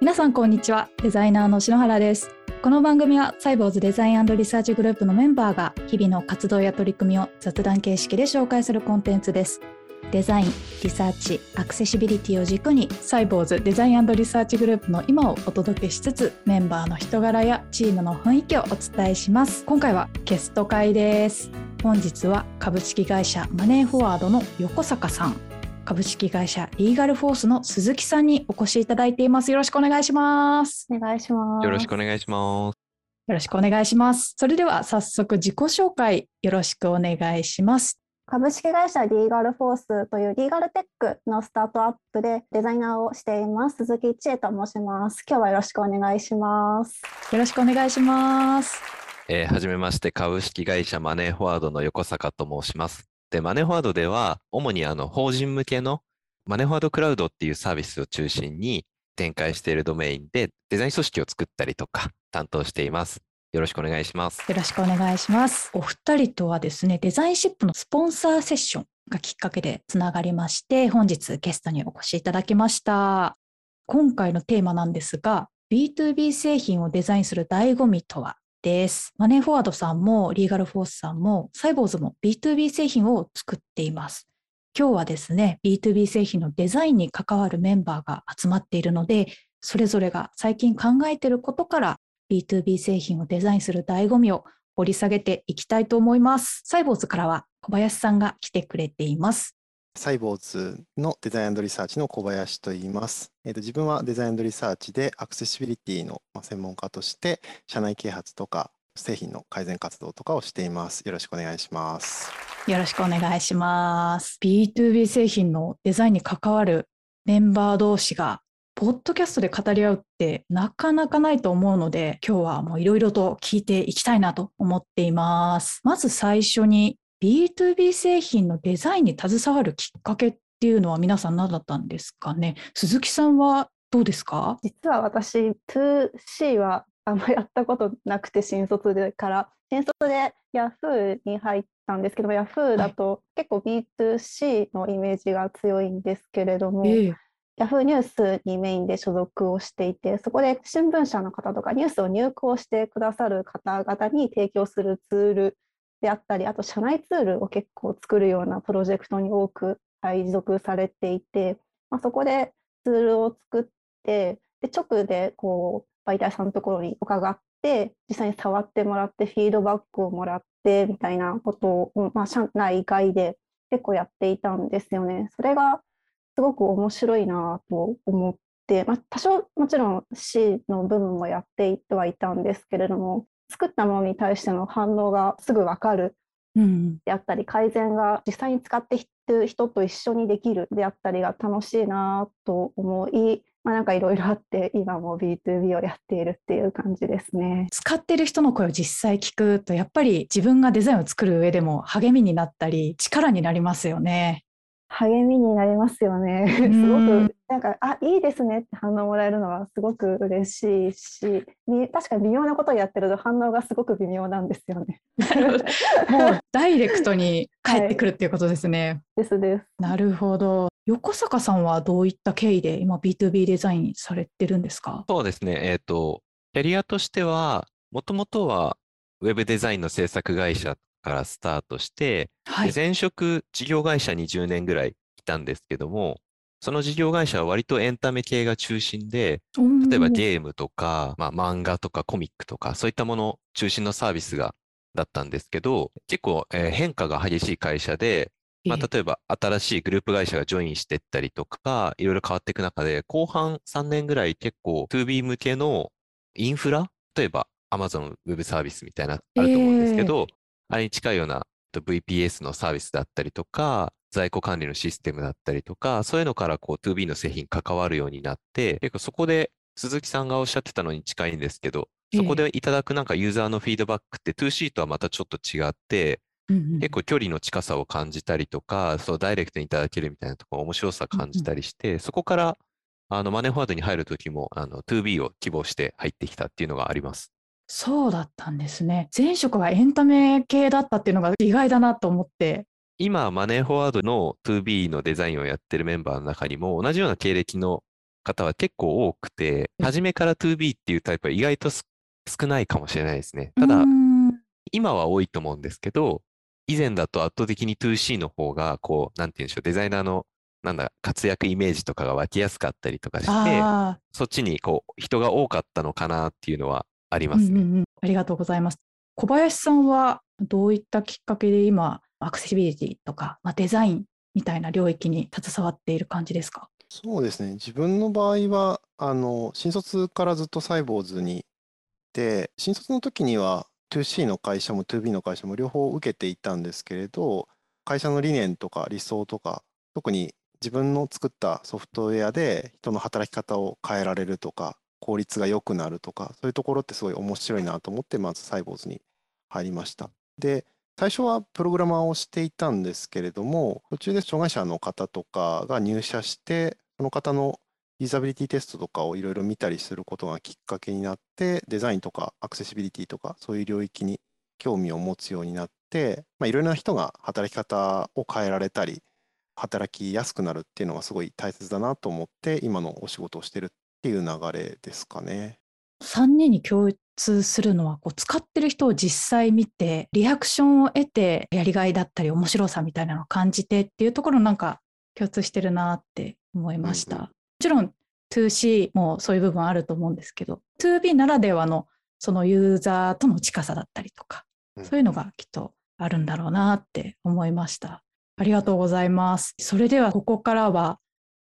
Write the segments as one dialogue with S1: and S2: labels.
S1: 皆さんこんにちは。デザイナーの篠原です。この番組はサイボウズデザインリサーチグループのメンバーが日々の活動や取り組みを雑談形式で紹介するコンテンツです。デザイン、リサーチ、アクセシビリティを軸にサイボウズデザインリサーチグループの今をお届けしつつメンバーの人柄やチームの雰囲気をお伝えします。今回はゲスト回です。本日は株式会社マネーフォワードの横坂さん。株式会社リーガルフォースの鈴木さんにお越しいただいています。よろしくお願いします。
S2: お願いします。
S3: よろしくお願いします。
S1: よろしくお願いします。それでは早速自己紹介よろしくお願いします。
S2: 株式会社リーガルフォースというリーガルテックのスタートアップでデザイナーをしています鈴木千恵と申します。今日はよろしくお願いします。
S1: よろしくお願いします。
S3: えー、はじめまして株式会社マネーフォワードの横坂と申します。で、マネーフォワードでは、主にあの法人向けのマネーフォワードクラウドっていうサービスを中心に展開しているドメインでデザイン組織を作ったりとか担当しています。よろしくお願いします。
S1: よろしくお願いします。お二人とはですね、デザインシップのスポンサーセッションがきっかけでつながりまして、本日ゲストにお越しいただきました。今回のテーマなんですが、B2B 製品をデザインする醍醐味とは？です。マネーフォワードさんもリーガルフォースさんもサイボーズも B2B 製品を作っています。今日はですね、B2B 製品のデザインに関わるメンバーが集まっているので、それぞれが最近考えていることから B2B 製品をデザインする醍醐味を掘り下げていきたいと思います。サイボーズからは小林さんが来てくれています。
S4: サイボーズのデザインリサーチの小林と言います。えーと、自分はデザインリサーチでアクセシビリティの専門家として社内啓発とか製品の改善活動とかをしています。よろしくお願いします。
S1: よろしくお願いします。B2B 製品のデザインに関わるメンバー同士がポッドキャストで語り合うってなかなかないと思うので、今日はもういろいろと聞いていきたいなと思っています。まず最初に B2B 製品のデザインに携わるきっかけっていうのは皆さん何だったんですかね？鈴木さんはどうですか？
S2: 実は私 2C はあんまやったことなくて新卒でから新卒で Yahoo に入ったんですけど Yahoo だと結構 B2C のイメージが強いんですけれども、えー、Yahoo ニュースにメインで所属をしていてそこで新聞社の方とかニュースを入稿してくださる方々に提供するツールであったりあと社内ツールを結構作るようなプロジェクトに多く配属されていて、まあ、そこでツールを作ってで直でこう媒体さんのところに伺って実際に触ってもらってフィードバックをもらってみたいなことを、まあ、社内外で結構やっていたんですよね。それがすごく面白いなと思って、まあ、多少もちろん C の部分もやっていってはいたんですけれども作ったものに対しての反応がすぐ分かるであったり、改善が実際に使っている人と一緒にできるであったりが楽しいなと思い、まあ、なんかいろいろあって今も B2B をやっているっていう感じですね。
S1: 使ってる人の声を実際聞くとやっぱり自分がデザインを作る上でも励みになったり力になりますよね。
S2: 励みになりますよね。すごくなんかあいいですねって反応もらえるのはすごく嬉しいし確かに微妙なことをやってると反応がすごく微妙なんですよね。
S1: もうダイレクトに返ってくるっていうことですね。
S2: はい、ですです。
S1: なるほど。横坂さんはどういった経緯で今 B2B デザインされてるんですか？
S3: そうですね。えっ、ー、とキャリアとしてはもともとはウェブデザインの制作会社からスタートして、はい、前職事業会社に10年ぐらいいたんですけども、その事業会社は割とエンタメ系が中心で、例えばゲームとか、まあ、漫画とかコミックとか、そういったもの中心のサービスがだったんですけど、結構、えー、変化が激しい会社で、まあ、例えば新しいグループ会社がジョインしていったりとか、いろいろ変わっていく中で、後半3年ぐらい結構 2B 向けのインフラ例えば Amazon ウェブサービスみたいなあると思うんですけど、あれに近いような VPS のサービスだったりとか、在庫管理のシステムだったりとか、そういうのからこう 2B の製品関わるようになって、結構そこで鈴木さんがおっしゃってたのに近いんですけど、そこでいただくなんかユーザーのフィードバックって 2C とはまたちょっと違って、結構距離の近さを感じたりとか、そうダイレクトにいただけるみたいなところ面白さ感じたりして、そこからあのマネーフォワードに入るときもあの 2B を希望して入ってきたっていうのがあります。
S1: そうだったんですね。前職がエンタメ系だったっていうのが意外だなと思って。
S3: 今、マネーフォワードの 2B のデザインをやってるメンバーの中にも、同じような経歴の方は結構多くて、初めから 2B っていうタイプは意外と少ないかもしれないですね。ただ、今は多いと思うんですけど、以前だと圧倒的に 2C の方が、こう、なんて言うんでしょう、デザイナーの、なんだ、活躍イメージとかが湧きやすかったりとかして、そっちにこう、人が多かったのかなっていうのはありますね。うんうんうん、
S1: ありがとうございます。小林さんはどういったきっかけで今、アクセシビリティとか、まあ、デザインみたいな領域に携わっている感じですか？
S4: そうですね。自分の場合は、あの、新卒からずっとサイボーズにいて、新卒の時には 2C の会社も 2B の会社も両方受けていたんですけれど、会社の理念とか理想とか、特に自分の作ったソフトウェアで人の働き方を変えられるとか、効率が良くなるとか、そういうところってすごい面白いなと思って、まずサイボーズに入りました。で、最初はプログラマーをしていたんですけれども、途中で障害者の方とかが入社して、その方のユーザビリティテストとかをいろいろ見たりすることがきっかけになって、デザインとかアクセシビリティとか、そういう領域に興味を持つようになって、いろいろな人が働き方を変えられたり、働きやすくなるっていうのがすごい大切だなと思って、今のお仕事をしてるっていう流れですかね。
S1: 3人に共通するのはこう使ってる人を実際見てリアクションを得てやりがいだったり面白さみたいなのを感じてっていうところなんか共通してるなって思いました。うんうん、もちろん 2C もそういう部分あると思うんですけど 2B ならではのそのユーザーとの近さだったりとか、そういうのがきっとあるんだろうなって思いました。ありがとうございます。それではここからは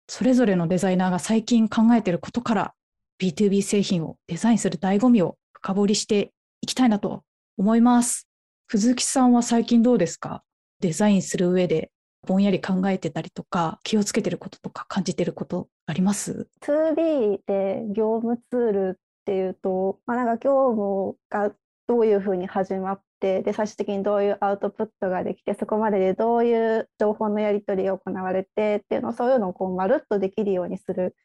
S1: それぞれのデザイナーが最近考えていることから B2B 製品をデザインする醍醐味を深掘りしていきたいなと思います。藤木さんは最近どうですか？デザインする上でぼんやり考えてたりとか気をつけてることとか感じてることあります
S2: ?2B で業務ツールっていうと、まあ、なんか業務がどういうふうに始まってで最終的にどういうアウトプットができてそこまででどういう情報のやり取りが行われてっていうのそういうのをこうまるっとできるようにする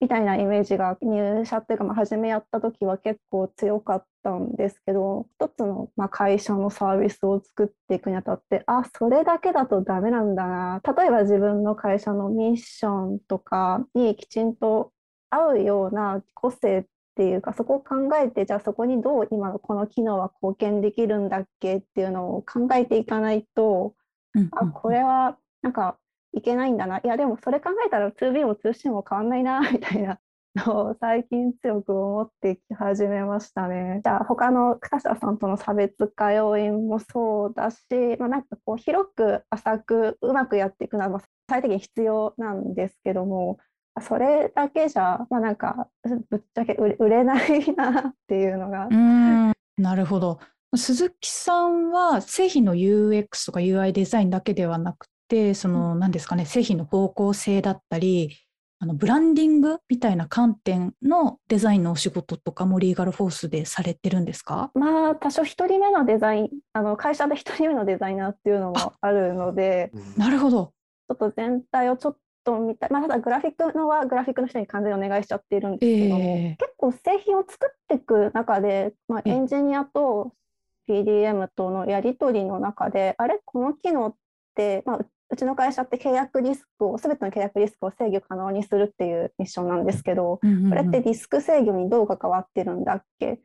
S2: みたいなイメージが入社っていうか、まあ、初めやった時は結構強かったんですけど一つのまあ会社のサービスを作っていくにあたってあそれだけだとダメなんだな。例えば自分の会社のミッションとかにきちんと合うような個性っていうかそこを考えてじゃあそこにどう今のこの機能は貢献できるんだっけっていうのを考えていかないと、うんうん、あこれはなんかいけないんだな。いや、でもそれ考えたら 2B も 2C も変わんないな、みたいなのを最近強く思ってき始めましたね。じゃあ他の草下さんとの差別化要因もそうだし、まあ、なんかこう広く浅くうまくやっていくのは最低限必要なんですけども、それだけじゃ、まあ、なんかぶっちゃけ売れないなっていうのが。
S1: うん。なるほど。鈴木さんは製品の UX とか UI デザインだけではなくてその何ですかね製品の方向性だったりあのブランディングみたいな観点のデザインのお仕事とかもリーガルフォースでされてるんですか？
S2: まあ多少1人目のデザインあの会社で1人目のデザイナーっていうのもあるので
S1: なるほど。
S2: ちょっと全体をちょっと見たい、まあ、ただグラフィックのはグラフィックの人に完全にお願いしちゃっているんですけども、えー、結構製品を作っていく中で、まあ、エンジニアと PDM とのやり取りの中であれこの機能って、まあ、うちの会社って契約リスクを全ての契約リスクを制御可能にするっていうミッションなんですけど、これってリスク制御にどう関わってるんだっけ？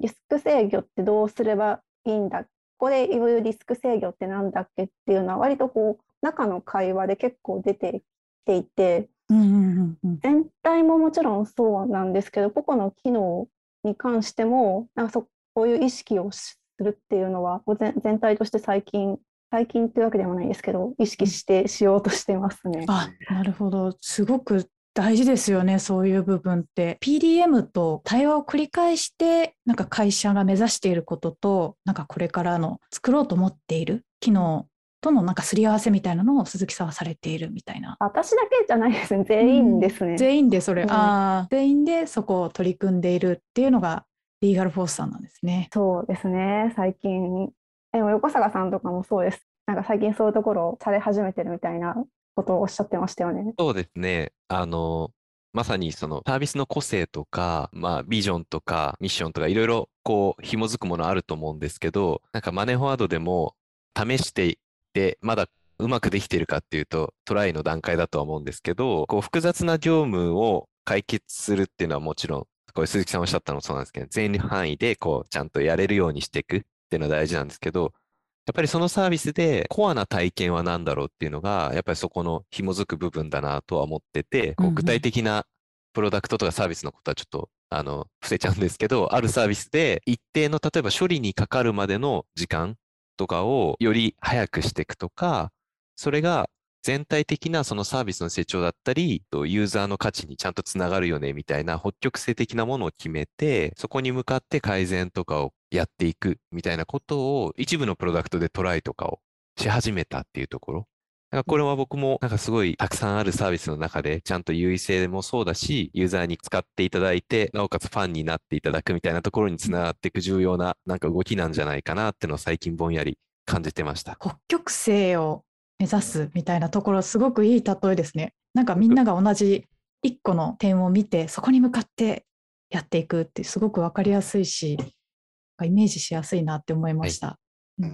S2: リスク制御ってどうすればいいんだここで言うリスク制御ってなんだっけ？っていうのは割とこう中の会話で結構出てきていて、全体ももちろんそうなんですけど個々の機能に関してもなんかそこういう意識をするっていうのは全体として最近最近っていうわけでもないですけど意識してしようとしてますね。
S1: あなるほど。すごく大事ですよねそういう部分って。PDM と対話を繰り返してなんか会社が目指していることとなんかこれからの作ろうと思っている機能とのなんかすり合わせみたいなのを鈴木さんはされているみたいな。
S2: 私だけじゃないですね。全員ですね、
S1: うん、全員でそれ、うん、あ全員でそこを取り組んでいるっていうのがリーガルフォースさんなんですね。
S2: そうですね。最近。でも横坂さんとかもそうです。なんか最近そういうところをされ始めてるみたいなことをおっしゃってましたよね。
S3: そうですね。あの、まさにそのサービスの個性とか、まあ、ビジョンとかミッションとかいろいろこう紐づくものあると思うんですけど、なんかマネーフォワードでも試していってまだうまくできているかっていうとトライの段階だとは思うんですけど、こう複雑な業務を解決するっていうのはもちろん、これ鈴木さんおっしゃったのもそうなんですけど、全範囲でこうちゃんとやれるようにしていくっていうのは大事なんですけど、やっぱりそのサービスでコアな体験は何だろうっていうのが、やっぱりそこの紐づく部分だなとは思ってて、こう具体的なプロダクトとかサービスのことはちょっとあの伏せちゃうんですけど、あるサービスで一定の例えば処理にかかるまでの時間とかをより早くしていくとか、それが全体的なそのサービスの成長だったり、ユーザーの価値にちゃんとつながるよねみたいな北極性的なものを決めて、そこに向かって改善とかをやっていくみたいなことを一部のプロダクトでトライとかをし始めたっていうところ。だからこれは僕もなんかすごいたくさんあるサービスの中でちゃんと優位性もそうだし、ユーザーに使っていただいて、なおかつファンになっていただくみたいなところにつながっていく重要ななんか動きなんじゃないかなっていうのを最近ぼんやり感じてました。
S1: 北極星を目指すみたいなところすごくいい例えですね。なんかみんなが同じ一個の点を見てそこに向かってやっていくってすごく分かりやすいしイメージしやすいなって思いました。
S3: は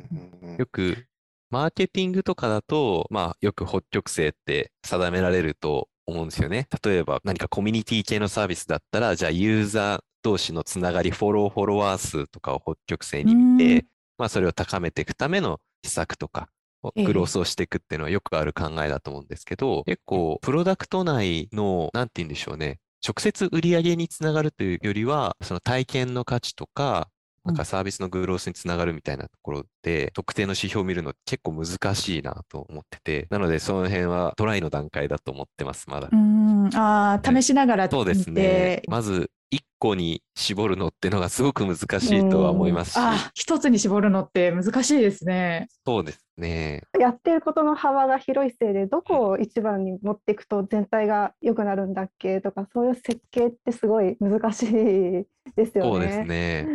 S3: い、よくマーケティングとかだと、まあ、よく北極星って定められると思うんですよね。例えば何かコミュニティ系のサービスだったら、じゃあユーザー同士のつながり、フォロー、フォロワー数とかを北極星に見て、まあ、それを高めていくための施策とか、グロースをしていくっていうのはよくある考えだと思うんですけど、結構、プロダクト内の、なんて言うんでしょうね、直接売り上げにつながるというよりは、その体験の価値とか、なんかサービスのグロースにつながるみたいなところで、特定の指標を見るの結構難しいなと思ってて、なのでその辺はトライの段階だと思ってます、まだ。
S1: うん、ああ、試しながら、
S3: そうですね。まず1個に絞るのってのがすごく難しいとは思いますし。
S1: あ、一つに絞るのって難しいですね。
S3: そうですね。
S2: やってることの幅が広いせいで、どこを一番に持っていくと全体が良くなるんだっけとか、そういう設計ってすごい難しいですよね。
S3: そうですね。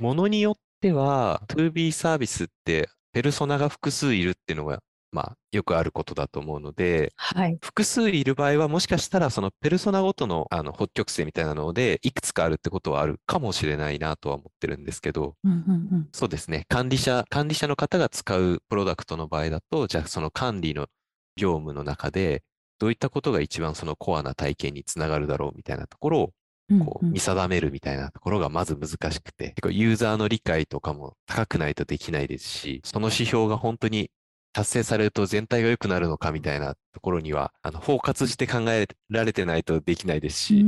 S3: ものによっては、2B サービスってペルソナが複数いるっていうのがまあ、よくあることだと思うので、
S1: はい、
S3: 複数いる場合は、もしかしたら、そのペルソナごとのあの北極星みたいなので、いくつかあるってことはあるかもしれないなとは思ってるんですけど、
S1: うんうんうん、
S3: そうですね、管理者、管理者の方が使うプロダクトの場合だと、じゃあその管理の業務の中で、どういったことが一番そのコアな体験につながるだろうみたいなところをこう見定めるみたいなところがまず難しくて、結構ユーザーの理解とかも高くないとできないですし、その指標が本当に達成されると全体が良くなるのかみたいなところには、あの、包括して考えられてないとできないですし、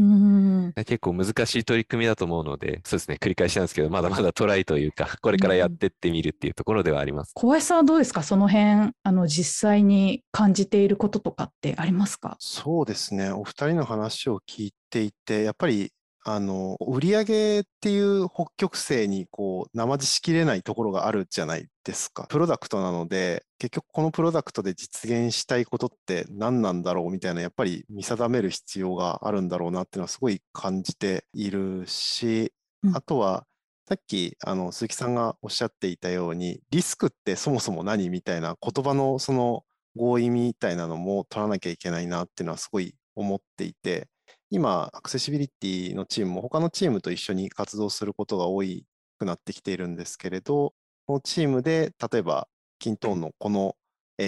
S3: 結構難しい取り組みだと思うので、そうですね、繰り返しなんですけど、まだまだトライというか、これからやってってみるっていうところではあります。
S1: 小林さんはどうですか？その辺、あの、実際に感じていることとかってありますか？
S4: そうですね、お二人の話を聞いていて、やっぱりあの、売上っていう北極星にこう、生地しきれないところがあるじゃないですか。プロダクトなので、結局このプロダクトで実現したいことって何なんだろうみたいな、やっぱり見定める必要があるんだろうなっていうのはすごい感じているし、うん、あとは、さっきあの鈴木さんがおっしゃっていたように、リスクってそもそも何みたいな言葉のその合意みたいなのも取らなきゃいけないなっていうのはすごい思っていて、今、アクセシビリティのチームも他のチームと一緒に活動することが多くなってきているんですけれど、このチームで例えば、キントーンのこの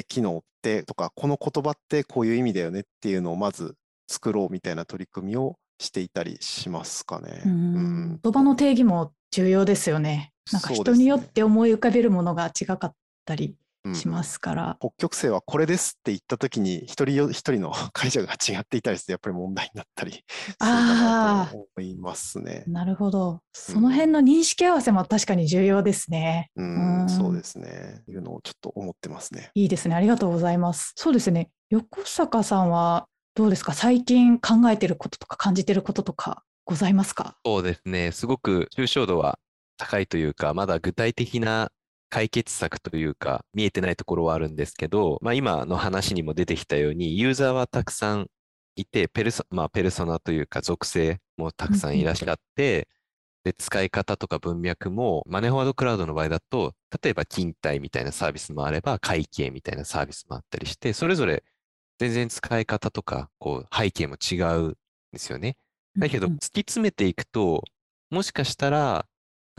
S4: 機能ってとか、この言葉ってこういう意味だよねっていうのをまず作ろうみたいな取り組みをしていたりしますかね。
S1: うん、言葉の定義も重要ですよね。なんか人によって思い浮かべるものが違かったりしますから。
S4: 北極星はこれですって言ったときに、一人一人の解釈が違っていたりして、やっぱり問題になったりすると思いますね。
S1: なるほど。その辺の認識合わせも確かに重要ですね。
S4: うん、うんそうですね。いうのをちょっと思ってますね。
S1: いいですね。ありがとうございます。そうですね。横坂さんはどうですか？最近考えてることとか感じてることとかございますか？
S3: そうですね。すごく抽象度は高いというか、まだ具体的な解決策というか、見えてないところはあるんですけど、まあ、今の話にも出てきたように、ユーザーはたくさんいて、ペルソ、まあ、ペルソナというか属性もたくさんいらっしゃって、で、使い方とか文脈も、マネーフォワードクラウドの場合だと、例えば勤怠みたいなサービスもあれば、会計みたいなサービスもあったりして、それぞれ全然使い方とか、こう、背景も違うんですよね。だけど、突き詰めていくと、もしかしたら、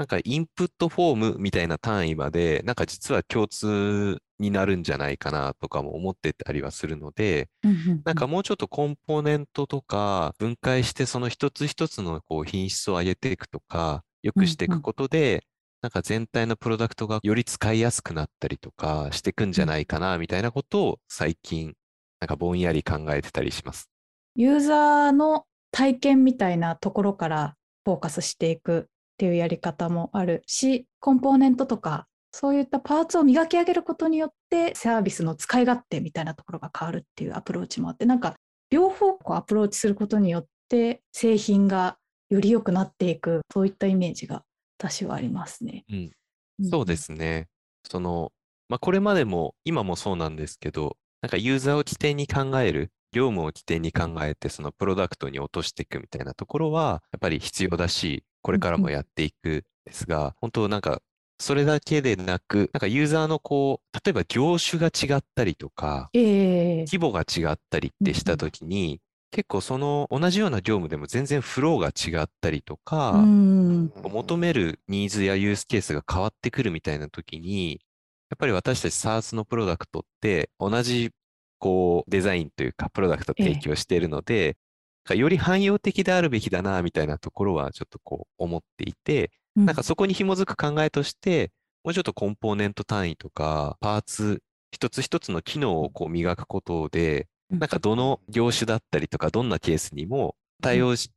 S3: なんかインプットフォームみたいな単位まで、なんか実は共通になるんじゃないかなとかも思ってたりはするので、なんかもうちょっとコンポーネントとか分解してその一つ一つのこう品質を上げていくとか、良くしていくことで、なんか全体のプロダクトがより使いやすくなったりとかしていくんじゃないかなみたいなことを最近なんかぼんやり考えてたりします。
S1: ユーザーの体験みたいなところからフォーカスしていくっていうやり方もあるし、コンポーネントとかそういったパーツを磨き上げることによってサービスの使い勝手みたいなところが変わるっていうアプローチもあって、なんか両方こうアプローチすることによって製品がより良くなっていく、そういったイメージが私はありますね。
S3: うん、そうですね。その、まあ、これまでも今もそうなんですけど、なんかユーザーを起点に考える、業務を起点に考えて、そのプロダクトに落としていくみたいなところは、やっぱり必要だし、これからもやっていくんですが、本当なんか、それだけでなく、なんかユーザーのこう、例えば業種が違ったりとか、
S1: えー、
S3: 規模が違ったりってしたときに、結構その同じような業務でも全然フローが違ったりとか、求めるニーズやユースケースが変わってくるみたいな時に、やっぱり私たち SaaS のプロダクトって同じこうデザインというかプロダクトを提供しているので、ええ、より汎用的であるべきだなみたいなところはちょっとこう思っていて、うん、なんかそこに紐づく考えとして、もうちょっとコンポーネント単位とかパーツ一つ一つの機能をこう磨くことで、なんかどの業種だったりとか、どんなケースにも対応し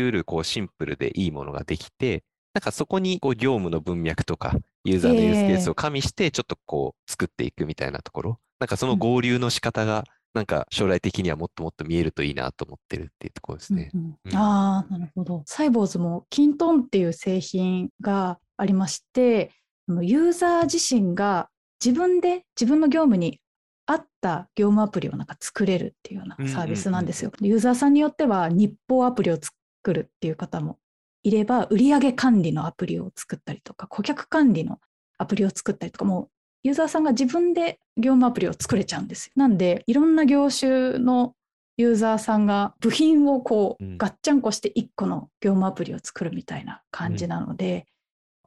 S3: うるこうシンプルでいいものができて、なんかそこにこう業務の文脈とか、ユーザーのユースケースを加味して、ちょっとこう作っていくみたいなところ、なんかその合流の仕方が、なんか将来的にはもっともっと見えるといいなと思ってるっていうところですね。
S1: うんうん、ああ、なるほど。サイボーズもキントンっていう製品がありまして、ユーザー自身が自分で自分の業務に合った業務アプリをなんか作れるっていうようなサービスなんですよ。ユーザーさんによっては日報アプリを作るっていう方もいれば、売上管理のアプリを作ったりとか、顧客管理のアプリを作ったりとか、もうユーザーさんが自分で業務アプリを作れちゃうんですよ。なんで、いろんな業種のユーザーさんが部品をこう、ガッチャンコして1個の業務アプリを作るみたいな感じなので、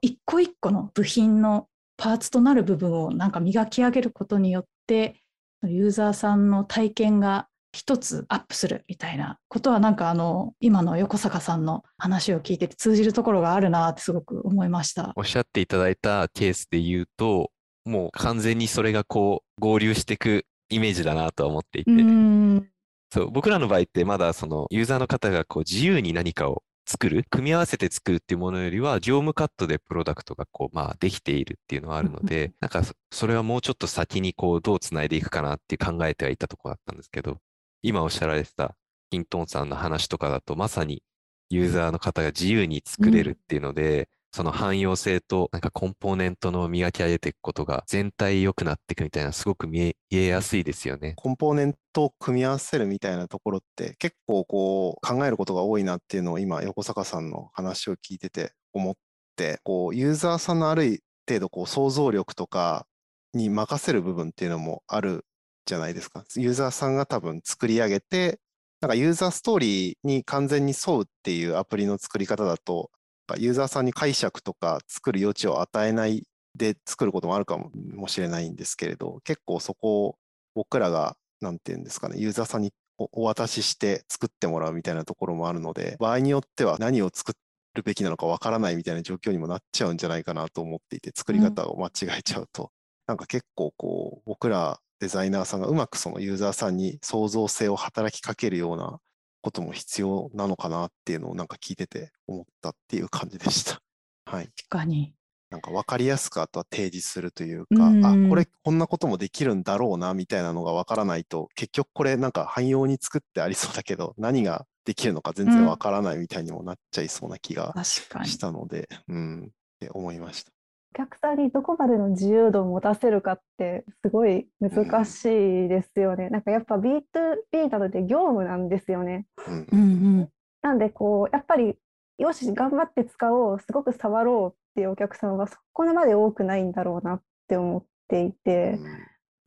S1: うん、1個1個の部品のパーツとなる部分をなんか磨き上げることによってユーザーさんの体験が一つアップするみたいなことはなんかあの今の横坂さんの話を聞いてて通じるところがあるなってすごく思いました。
S3: おっしゃっていただいたケースで言うともう完全にそれがこう合流していくイメージだなとは思っていて。そう僕らの場合ってまだそのユーザーの方がこう自由に何かを作る、組み合わせて作るっていうものよりは、業務カットでプロダクトがこう、まあ、できているっていうのはあるので、なんか、それはもうちょっと先にこう、どうつないでいくかなって考えてはいたところだったんですけど、今おっしゃられてた、キントンさんの話とかだと、まさにユーザーの方が自由に作れるっていうので、その汎用性となんかコンポーネントの磨き上げていくことが全体良くなっていくみたいなすごく見えやすいですよね。
S4: コンポーネントを組み合わせるみたいなところって結構こう考えることが多いなっていうのを今横坂さんの話を聞いてて思ってこうユーザーさんのある程度こう想像力とかに任せる部分っていうのもあるじゃないですか。ユーザーさんが多分作り上げてなんかユーザーストーリーに完全に沿うっていうアプリの作り方だとユーザーさんに解釈とか作る余地を与えないで作ることもあるかもしれないんですけれど、結構そこを僕らが、なんていうんですかね、ユーザーさんにお渡しして作ってもらうみたいなところもあるので、場合によっては何を作るべきなのかわからないみたいな状況にもなっちゃうんじゃないかなと思っていて、作り方を間違えちゃうと、うん、なんか結構こう、僕らデザイナーさんがうまくそのユーザーさんに創造性を働きかけるようなことも必要なのかなっていうのをなんか聞いてて思ったっていう感じでした。はい。
S1: 確かに。
S4: なんか分かりやすくあとは提示するというか、うあ、これこんなこともできるんだろうなみたいなのが分からないと、結局これなんか汎用に作ってありそうだけど、何ができるのか全然分からないみたいにもなっちゃいそうな気がしたので、うん、うん、って思いました。
S2: 客さんにどこまでの自由度を持たせるかってすごい難しいですよね。なんかやっぱ B2B なので業務なんですよね。うんうん、なんでこうやっぱりよし頑張って使おうすごく触ろうっていうお客さんはそこまで多くないんだろうなって思っていて。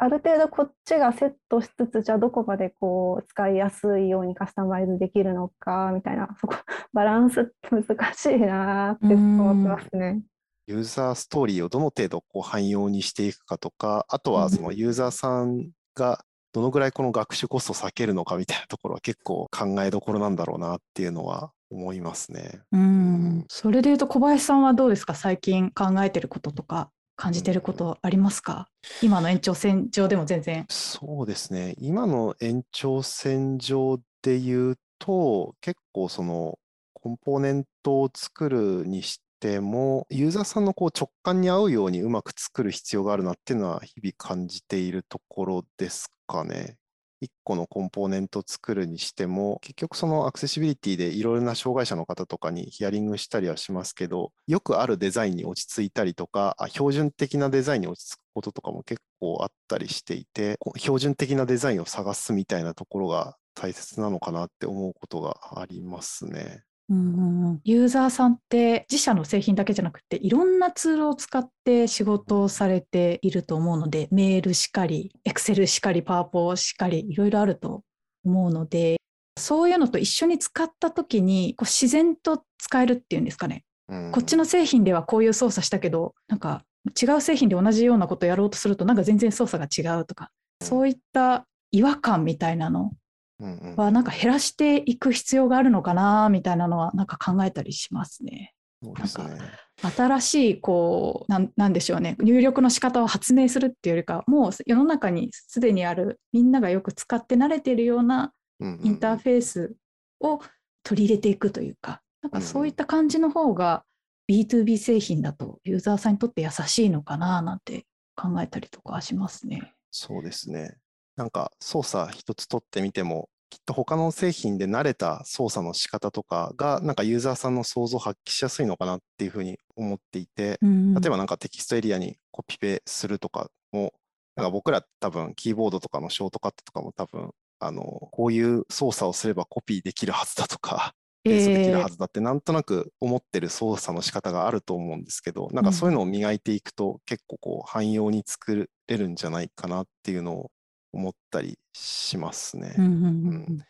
S2: ある程度こっちがセットしつつじゃあどこまでこう使いやすいようにカスタマイズできるのかみたいなそこバランスって難しいなって思ってますね。
S4: ユーザーストーリーをどの程度こう汎用にしていくかとか、あとはそのユーザーさんがどのぐらいこの学習コストを避けるのかみたいなところは結構考えどころなんだろうなっていうのは思いますね。
S1: うん、それでいうと小林さんはどうですか？最近考えてることとか感じてることありますか、うん、今の延長線上でも全然。
S4: そうですね。今の延長線上で言うと結構そのコンポーネントを作るにしても、ユーザーさんのこう直感に合うようにうまく作る必要があるなっていうのは日々感じているところですかね。1個のコンポーネントを作るにしても、結局そのアクセシビリティでいろいろな障害者の方とかにヒアリングしたりはしますけど、よくあるデザインに落ち着いたりとか、標準的なデザインに落ち着くこととかも結構あったりしていて、標準的なデザインを探すみたいなところが大切なのかなって思うことがありますね。
S1: うんユーザーさんって自社の製品だけじゃなくていろんなツールを使って仕事をされていると思うのでメールしかりエクセルしかりパワポしかりいろいろあると思うのでそういうのと一緒に使った時にこう自然と使えるっていうんですかね、うん、こっちの製品ではこういう操作したけどなんか違う製品で同じようなことをやろうとするとなんか全然操作が違うとかそういった違和感みたいなのはなんか減らしていく必要があるのかなみたいなのはなんか考えたりしますね。
S4: そうですね
S1: 新しいこうなんなんでしょうね入力の仕方を発明するっていうよりかもう世の中にすでにあるみんながよく使って慣れているようなインターフェースを取り入れていくというか、なんかそういった感じの方が B2B 製品だとユーザーさんにとって優しいのかななんて考えたりとかしますね。
S4: そうですね。なんか操作一つ取ってみても、きっと他の製品で慣れた操作の仕方とかが、なんかユーザーさんの想像を発揮しやすいのかなっていうふうに思っていて、例えばなんかテキストエリアにコピペするとかも、なんか僕ら多分キーボードとかのショートカットとかも多分、あの、こういう操作をすればコピーできるはずだとか、ペースできるはずだってなんとなく思ってる操作の仕方があると思うんですけど、なんかそういうのを磨いていくと結構こう汎用に作れるんじゃないかなっていうのを思ったりしますね。うん、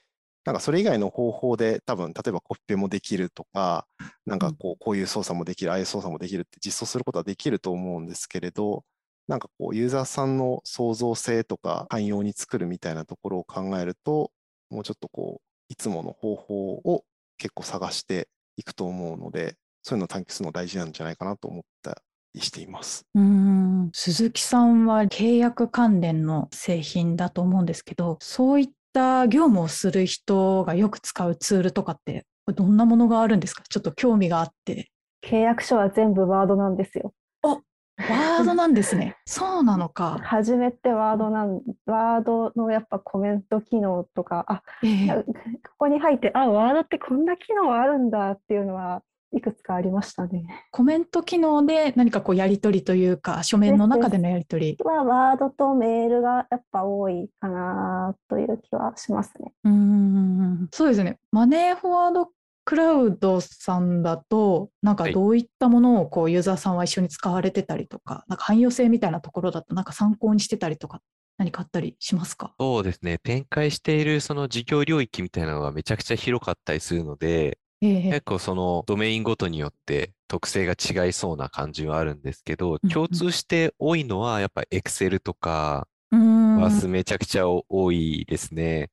S4: なんかそれ以外の方法で多分例えばコピペもできるとかなんかこうこういう操作もできるああいう操作もできるって実装することはできると思うんですけれどなんかこうユーザーさんの創造性とか汎用に作るみたいなところを考えるともうちょっとこういつもの方法を結構探していくと思うのでそういうのを探求するの大事なんじゃないかなと思ったりしています。
S1: うん鈴木さんは契約関連の製品だと思うんですけどそういった業務をする人がよく使うツールとかってどんなものがあるんですか？ちょっと興味があって。
S2: 契約書は全部ワードなんですよ。
S1: あワードなんですね。そうなのか。
S2: 初めてワードなん、ワードのやっぱコメント機能とか、あ、えー、ここに入って、あ、ワードってこんな機能あるんだっていうのはいくつかありましたね。
S1: コメント機能で何かこうやり取りというか書面の中でのやり取り。
S2: はワードとメールがやっぱ多いかなという気はしますね。
S1: うんそうですね。マネーフォワードクラウドさんだとなんかどういったものをこうユーザーさんは一緒に使われてたりとか、はい、なんか汎用性みたいなところだとなんか参考にしてたりとか何かあったりしますか？
S3: そうですね。展開しているその事業領域みたいなのがめちゃくちゃ広かったりするので、結構そのドメインごとによって特性が違いそうな感じはあるんですけど、共通して多いのはやっぱ Excel とかはめちゃくちゃ多いですね。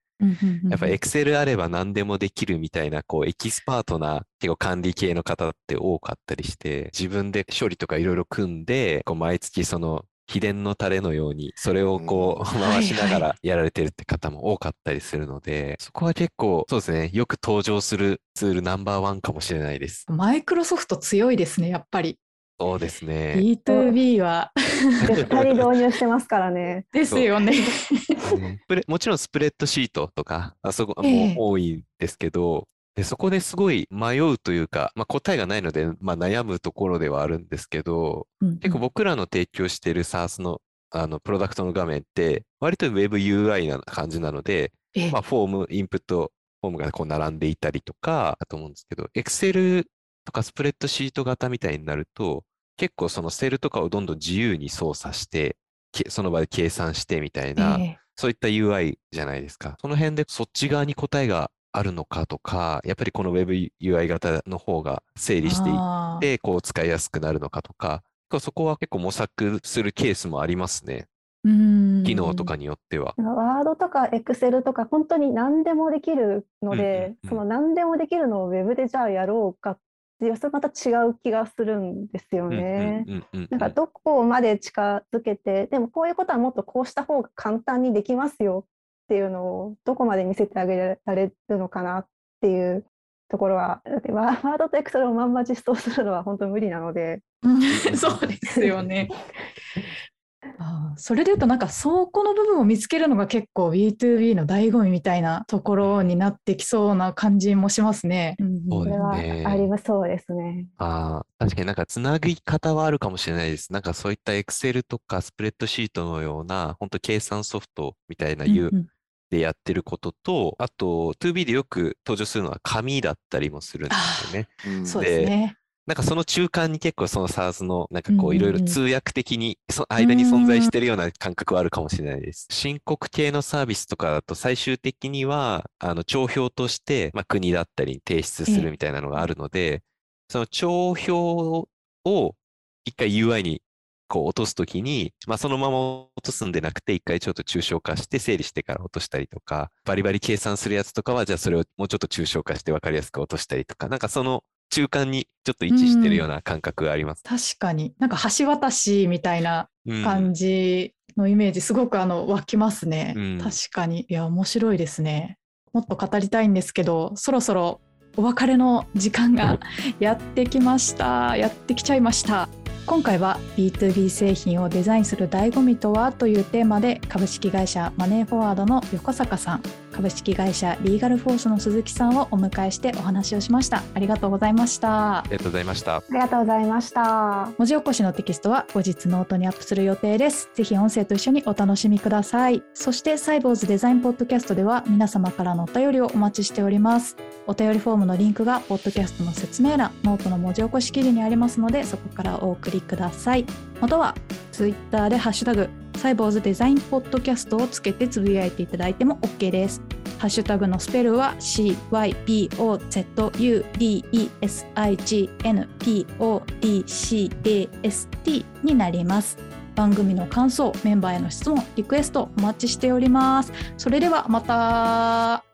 S3: やっぱ Excel あれば何でもできるみたいな、こう、エキスパートな結構管理系の方って多かったりして、自分で処理とかいろいろ組んで、こう毎月その秘伝のタレのように、それをこう、回しながらやられてるって方も多かったりするので、そこは結構、そうですね、よく登場するツールナンバーワンかもしれないです。
S1: マイクロソフト強いですね、やっぱり。
S3: そうですね。
S1: B2B は
S2: 絶対に導入してますからね。
S1: ですよね
S3: もちろんスプレッドシートとか、あそこも多いですけど、で、そこですごい迷うというか、まあ、答えがないので、まあ、悩むところではあるんですけど、うんうん、結構僕らの提供している SARS のあのプロダクトの画面って、割と WebUI な感じなので、まあ、フォーム、インプット、フォームがこう並んでいたりとかだと思うんですけど、Excel とかスプレッドシート型みたいになると、結構そのセルとかをどんどん自由に操作して、その場で計算してみたいな、そういった UI じゃないですか。その辺でそっち側に答えがあるのかとか、やっぱりこの WebUI 型の方が整理していって、こう使いやすくなるのかとか、そこは結構模索するケースもありますね。機能とかによっては。
S2: ワードとかエクセルとか本当に何でもできるので、その何でもできるのをウェブでじゃあやろうかっていうそれまた違う気がするんですよね。なんかどこまで近づけてでもこういうことはもっとこうした方が簡単にできますよっていうのをどこまで見せてあげられるのかなっていうところはだってワードとエクセルをまんま実装するのは本当無理なので。
S1: そうですよね。あそれでいうとなんかそこの部分を見つけるのが結構 B2B の醍醐味みたいなところになってきそうな感じもしますね。
S2: それはありますそうですね。
S3: あ確かになんかつなぎ方はあるかもしれないです。なんかそういった Excel とかスプレッドシートのような本当計算ソフトみたいな U でやってることと、あと 2B でよく登場するのは紙だったりもするんですよね。
S1: そうですね。
S3: なんかその中間に結構その SARS のなんかこういろいろ通訳的にそ間に存在してるような感覚はあるかもしれないです。申告系のサービスとかだと最終的にはあの帳票としてまあ国だったり提出するみたいなのがあるので、その帳票を一回 UI にこう落とすときに、まあ、そのまま落とすんでなくて、一回ちょっと抽象化して整理してから落としたりとか、バリバリ計算するやつとかは、じゃあそれをもうちょっと抽象化して分かりやすく落としたりとか、なんかその中間にちょっと位置してるような感覚があります。
S1: 確かに。なんか橋渡しみたいな感じのイメージ、すごくあの湧きますね、うん、確かに。いや、面白いですね。もっと語りたいんですけど、そろそろお別れの時間がやってきました。やってきちゃいました。今回は B2B 製品をデザインする醍醐味とは？というテーマで株式会社マネーフォワードの横坂さん株式会社リーガルフォースの鈴木さんをお迎えしてお話をしました。ありがとうございました。
S3: ありがとうございました。あ
S2: りがとうございました。
S1: 文字起こしのテキストは後日ノートにアップする予定です。ぜひ音声と一緒にお楽しみください。そしてサイボウズデザインポッドキャストでは皆様からのお便りをお待ちしております。お便りフォームのリンクがポッドキャストの説明欄ノートの文字起こし記事にありますのでそこからお送りくださいまたはツイッターでハッシュタグサイボーズデザインポッドキャストをつけてつぶやいていただいても OK です。ハッシュタグのスペルは CYBOZUDESIGNPODCAST になります。番組の感想、メンバーへの質問、リクエストお待ちしております。それではまた。